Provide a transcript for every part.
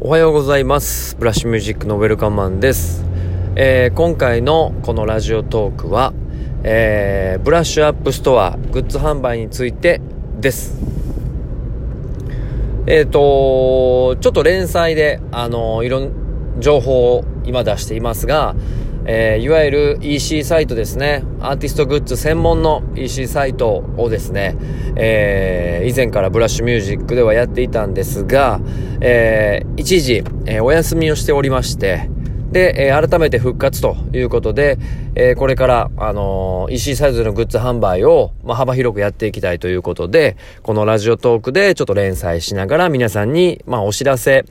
おはようございます。ブラッシュミュージックのウェルカムマンです、えー、今回のこのラジオトークは、えー、ブラッシュアップストアグッズ販売についてです。えっ、ー、とちょっと連載であのいろんな情報を今出していますがえー、いわゆる EC サイトですね。アーティストグッズ専門の EC サイトをですね、えー、以前からブラッシュミュージックではやっていたんですが、えー、一時、えお休みをしておりまして、で、え、改めて復活ということで、え、これから、あの、EC サイズのグッズ販売を、まあ、幅広くやっていきたいということで、このラジオトークでちょっと連載しながら皆さんに、まあ、お知らせ、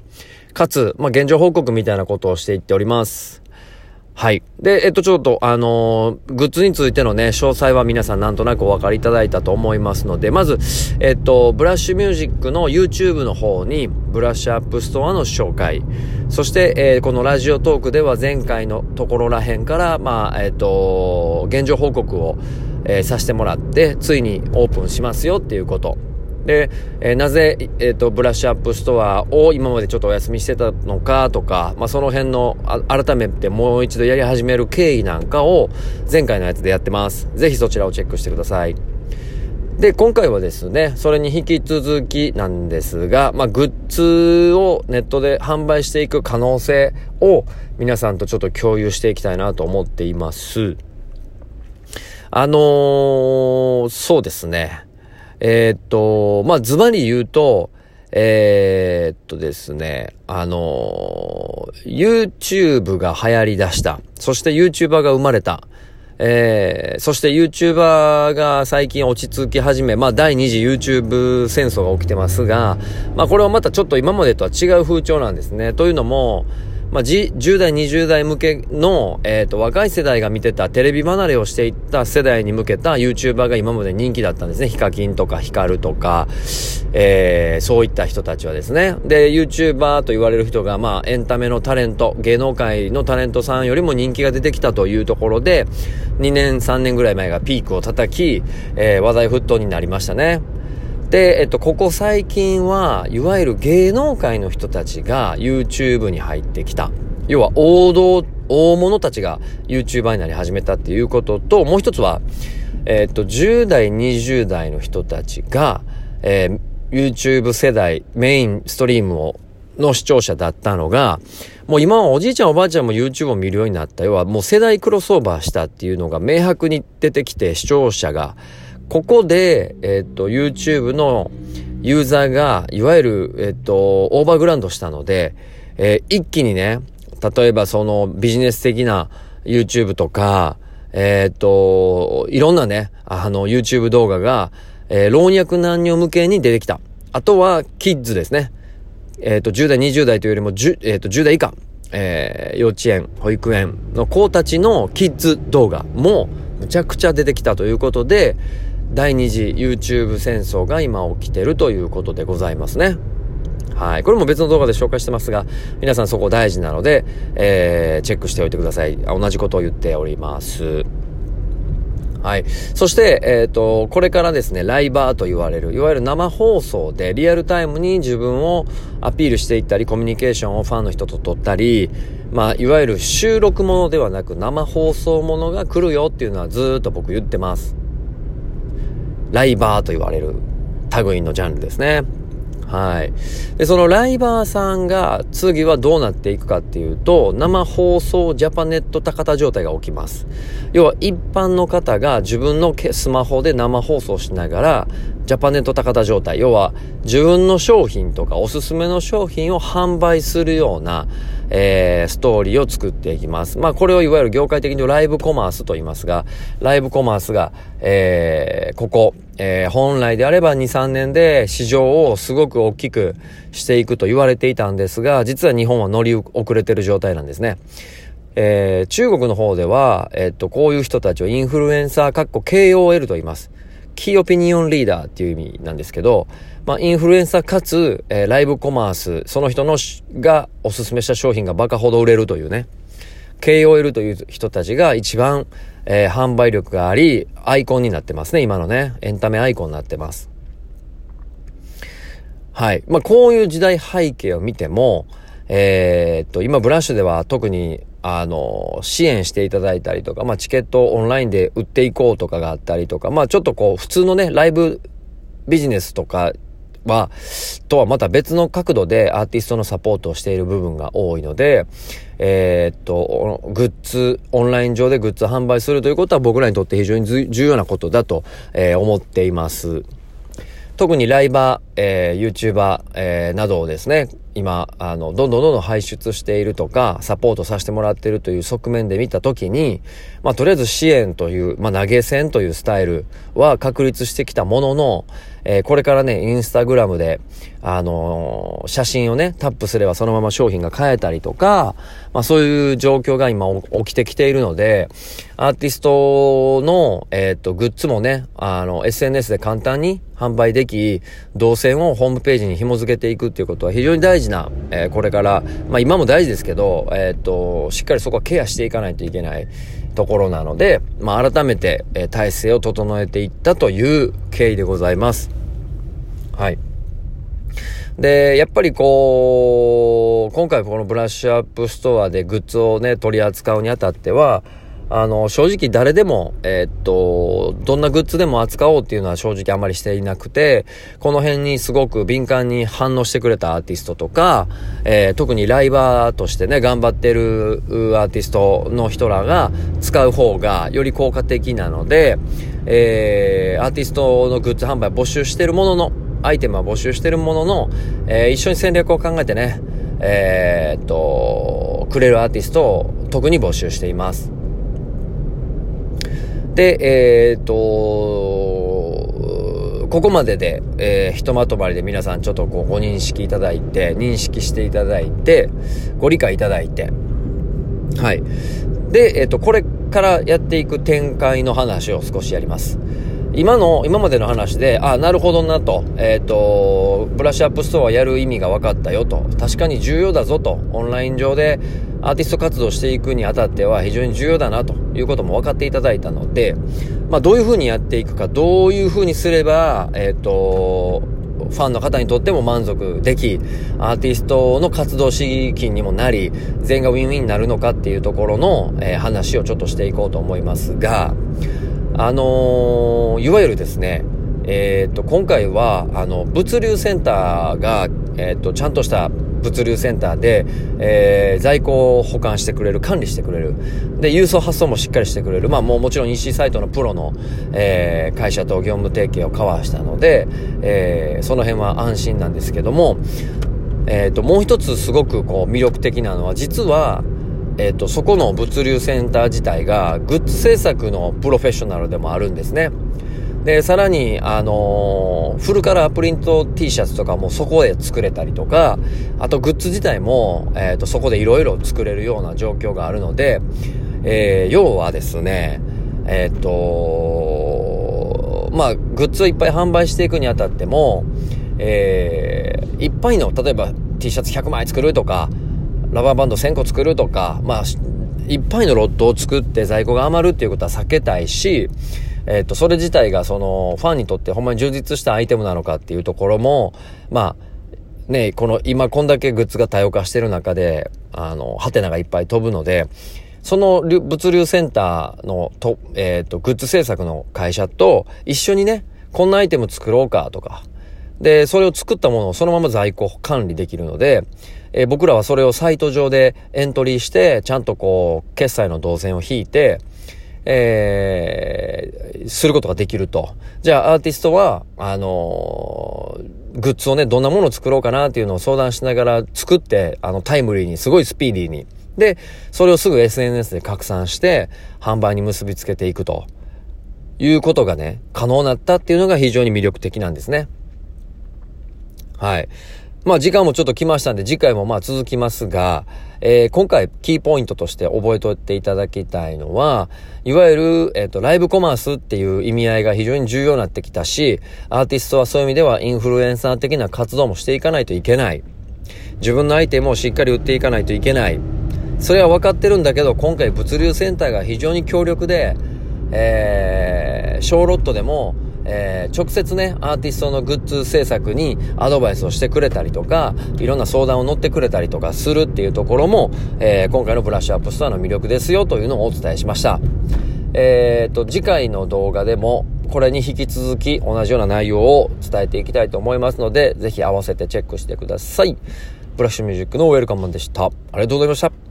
かつ、まあ、現状報告みたいなことをしていっております。はい。で、えっと、ちょっと、あのー、グッズについてのね、詳細は皆さんなんとなくお分かりいただいたと思いますので、まず、えっと、ブラッシュミュージックの YouTube の方に、ブラッシュアップストアの紹介、そして、えー、このラジオトークでは前回のところらへんから、まあ、えっと、現状報告を、えー、させてもらって、ついにオープンしますよっていうこと。で、えー、なぜ、えっ、ー、と、ブラッシュアップストアを今までちょっとお休みしてたのかとか、まあ、その辺の、改めてもう一度やり始める経緯なんかを前回のやつでやってます。ぜひそちらをチェックしてください。で、今回はですね、それに引き続きなんですが、まあ、グッズをネットで販売していく可能性を皆さんとちょっと共有していきたいなと思っています。あのー、そうですね。えー、っと、まあ、ズバリ言うと、えー、っとですね、あのー、YouTube が流行り出した。そして YouTuber が生まれた。えー、そして YouTuber が最近落ち着き始め、まあ第二次 YouTube 戦争が起きてますが、まあこれはまたちょっと今までとは違う風潮なんですね。というのも、まあ、10代、20代向けの、えっ、ー、と、若い世代が見てたテレビ離れをしていった世代に向けた YouTuber が今まで人気だったんですね。ヒカキンとかヒカルとか、えー、そういった人たちはですね。で、YouTuber と言われる人が、まあ、エンタメのタレント、芸能界のタレントさんよりも人気が出てきたというところで、2年、3年ぐらい前がピークを叩き、えー、話題沸騰になりましたね。で、えっと、ここ最近は、いわゆる芸能界の人たちが YouTube に入ってきた。要は王道、大物たちが YouTuber になり始めたっていうことと、もう一つは、えっと、10代、20代の人たちが、えー、YouTube 世代、メインストリームを、の視聴者だったのが、もう今はおじいちゃんおばあちゃんも YouTube を見るようになった。要はもう世代クロスオーバーしたっていうのが明白に出てきて視聴者が、ここで、えっ、と、YouTube のユーザーが、いわゆる、えっ、と、オーバーグラウンドしたので、えー、一気にね、例えばそのビジネス的な YouTube とか、えっ、と、いろんなね、あの、YouTube 動画が、え、老若男女向けに出てきた。あとは、キッズですね。えっ、と、10代、20代というよりも、10, えっ、と10代以下、え、幼稚園、保育園の子たちのキッズ動画も、むちゃくちゃ出てきたということで、第二次 YouTube 戦争が今起きてるということでございますね。はい。これも別の動画で紹介してますが、皆さんそこ大事なので、えー、チェックしておいてください。同じことを言っております。はい。そして、えっ、ー、と、これからですね、ライバーと言われる、いわゆる生放送でリアルタイムに自分をアピールしていったり、コミュニケーションをファンの人と取ったり、まあ、いわゆる収録ものではなく生放送ものが来るよっていうのはずっと僕言ってます。ライバーと言われる類のジャンルですね。はい。で、そのライバーさんが次はどうなっていくかっていうと、生放送ジャパネット高田状態が起きます。要は一般の方が自分のスマホで生放送しながら、ジャパネット高田状態、要は自分の商品とかおすすめの商品を販売するような、えー、ストーリーを作っていきます。まあこれをいわゆる業界的にライブコマースと言いますが、ライブコマースが、えー、ここ、えー、本来であれば2、3年で市場をすごく大きくしていくと言われていたんですが、実は日本は乗り遅れてる状態なんですね。えー、中国の方では、えっと、こういう人たちをインフルエンサー、かっこ KOL と言います。キーオピニオンリーダーっていう意味なんですけど、まあ、インフルエンサーかつ、えー、ライブコマース、その人のがおすすめした商品がバカほど売れるというね。KOL という人たちが一番、えー、販売力があり、アイコンになってますね、今のね。エンタメアイコンになってます。はい。まあ、こういう時代背景を見ても、えー、っと、今ブラッシュでは特に、あの、支援していただいたりとか、まあ、チケットをオンラインで売っていこうとかがあったりとか、まあ、ちょっとこう、普通のね、ライブビジネスとかは、とはまた別の角度でアーティストのサポートをしている部分が多いので、えー、っと、グッズ、オンライン上でグッズ販売するということは僕らにとって非常に重要なことだと、えー、思っています。特にライバー、えー、YouTuber、えー、などをですね、今、あの、どんどんどんどん排出しているとか、サポートさせてもらっているという側面で見たときに、まあ、とりあえず支援という、まあ、投げ銭というスタイルは確立してきたものの、えー、これからね、インスタグラムで、あのー、写真をね、タップすればそのまま商品が買えたりとか、まあそういう状況が今起きてきているので、アーティストの、えっ、と、グッズもね、あの、SNS で簡単に販売でき、動線をホームページに紐付けていくっていうことは非常に大事な、えー、これから、まあ今も大事ですけど、えっ、と、しっかりそこはケアしていかないといけない。ところなので、まあ、改めて、えー、体制を整えていったという経緯でございます。はい。で、やっぱりこう、今回このブラッシュアップストアでグッズをね、取り扱うにあたっては、あの、正直誰でも、えー、っと、どんなグッズでも扱おうっていうのは正直あまりしていなくて、この辺にすごく敏感に反応してくれたアーティストとか、えー、特にライバーとしてね、頑張ってるアーティストの人らが使う方がより効果的なので、えー、アーティストのグッズ販売募集してるものの、アイテムは募集してるものの、えー、一緒に戦略を考えてね、えー、っと、くれるアーティストを特に募集しています。で、えー、っと、ここまでで、えー、ひとまとまりで皆さんちょっとこうご認識いただいて、認識していただいて、ご理解いただいて、はい。で、えっ、と、これからやっていく展開の話を少しやります。今の、今までの話で、あ、なるほどなと、えっ、ー、と、ブラッシュアップストアやる意味が分かったよと、確かに重要だぞと、オンライン上でアーティスト活動していくにあたっては非常に重要だなということも分かっていただいたので、まあ、どういうふうにやっていくか、どういうふうにすれば、えっ、ー、と、ファンの方にとっても満足でき、アーティストの活動資金にもなり、全員がウィンウィンになるのかっていうところの、えー、話をちょっとしていこうと思いますが、あのー、いわゆるですね、えっ、と、今回は、あの、物流センターが、えっ、と、ちゃんとした物流センターで、えー、在庫を保管してくれる、管理してくれる。で、郵送発送もしっかりしてくれる。まあもうもちろん EC サイトのプロの、えー、会社と業務提携を交わしたので、えー、その辺は安心なんですけども、えっ、と、もう一つすごくこう魅力的なのは、実は、えっ、ー、と、そこの物流センター自体が、グッズ制作のプロフェッショナルでもあるんですね。で、さらに、あのー、フルカラープリント T シャツとかもそこで作れたりとか、あとグッズ自体も、えっ、ー、と、そこでいろいろ作れるような状況があるので、えー、要はですね、えっ、とまあ、グッズをいっぱい販売していくにあたっても、えー、いっぱいの、例えば T シャツ100枚作るとか、ラバーバンド1000個作るとか、まあ、いっぱいのロットを作って在庫が余るっていうことは避けたいし、えっ、と、それ自体がその、ファンにとってほんまに充実したアイテムなのかっていうところも、まあ、ね、この今こんだけグッズが多様化してる中で、あの、ハテナがいっぱい飛ぶので、その物流センターのと、えっ、と、グッズ制作の会社と一緒にね、こんなアイテム作ろうかとか、で、それを作ったものをそのまま在庫管理できるので、えー、僕らはそれをサイト上でエントリーして、ちゃんとこう、決済の動線を引いて、えー、することができると。じゃあ、アーティストは、あのー、グッズをね、どんなものを作ろうかなっていうのを相談しながら作って、あの、タイムリーに、すごいスピーディーに。で、それをすぐ SNS で拡散して、販売に結びつけていくと。いうことがね、可能になったっていうのが非常に魅力的なんですね。はい。まあ時間もちょっと来ましたんで、次回もまあ続きますが、えー、今回キーポイントとして覚えておいていただきたいのは、いわゆる、えっ、ー、と、ライブコマースっていう意味合いが非常に重要になってきたし、アーティストはそういう意味ではインフルエンサー的な活動もしていかないといけない。自分のアイテムをしっかり売っていかないといけない。それは分かってるんだけど、今回物流センターが非常に強力で、えー、小ロットでも、えー、直接ね、アーティストのグッズ制作にアドバイスをしてくれたりとか、いろんな相談を乗ってくれたりとかするっていうところも、えー、今回のブラッシュアップストアの魅力ですよというのをお伝えしました。えー、と、次回の動画でも、これに引き続き同じような内容を伝えていきたいと思いますので、ぜひ合わせてチェックしてください。ブラッシュミュージックのウェルカムマンでした。ありがとうございました。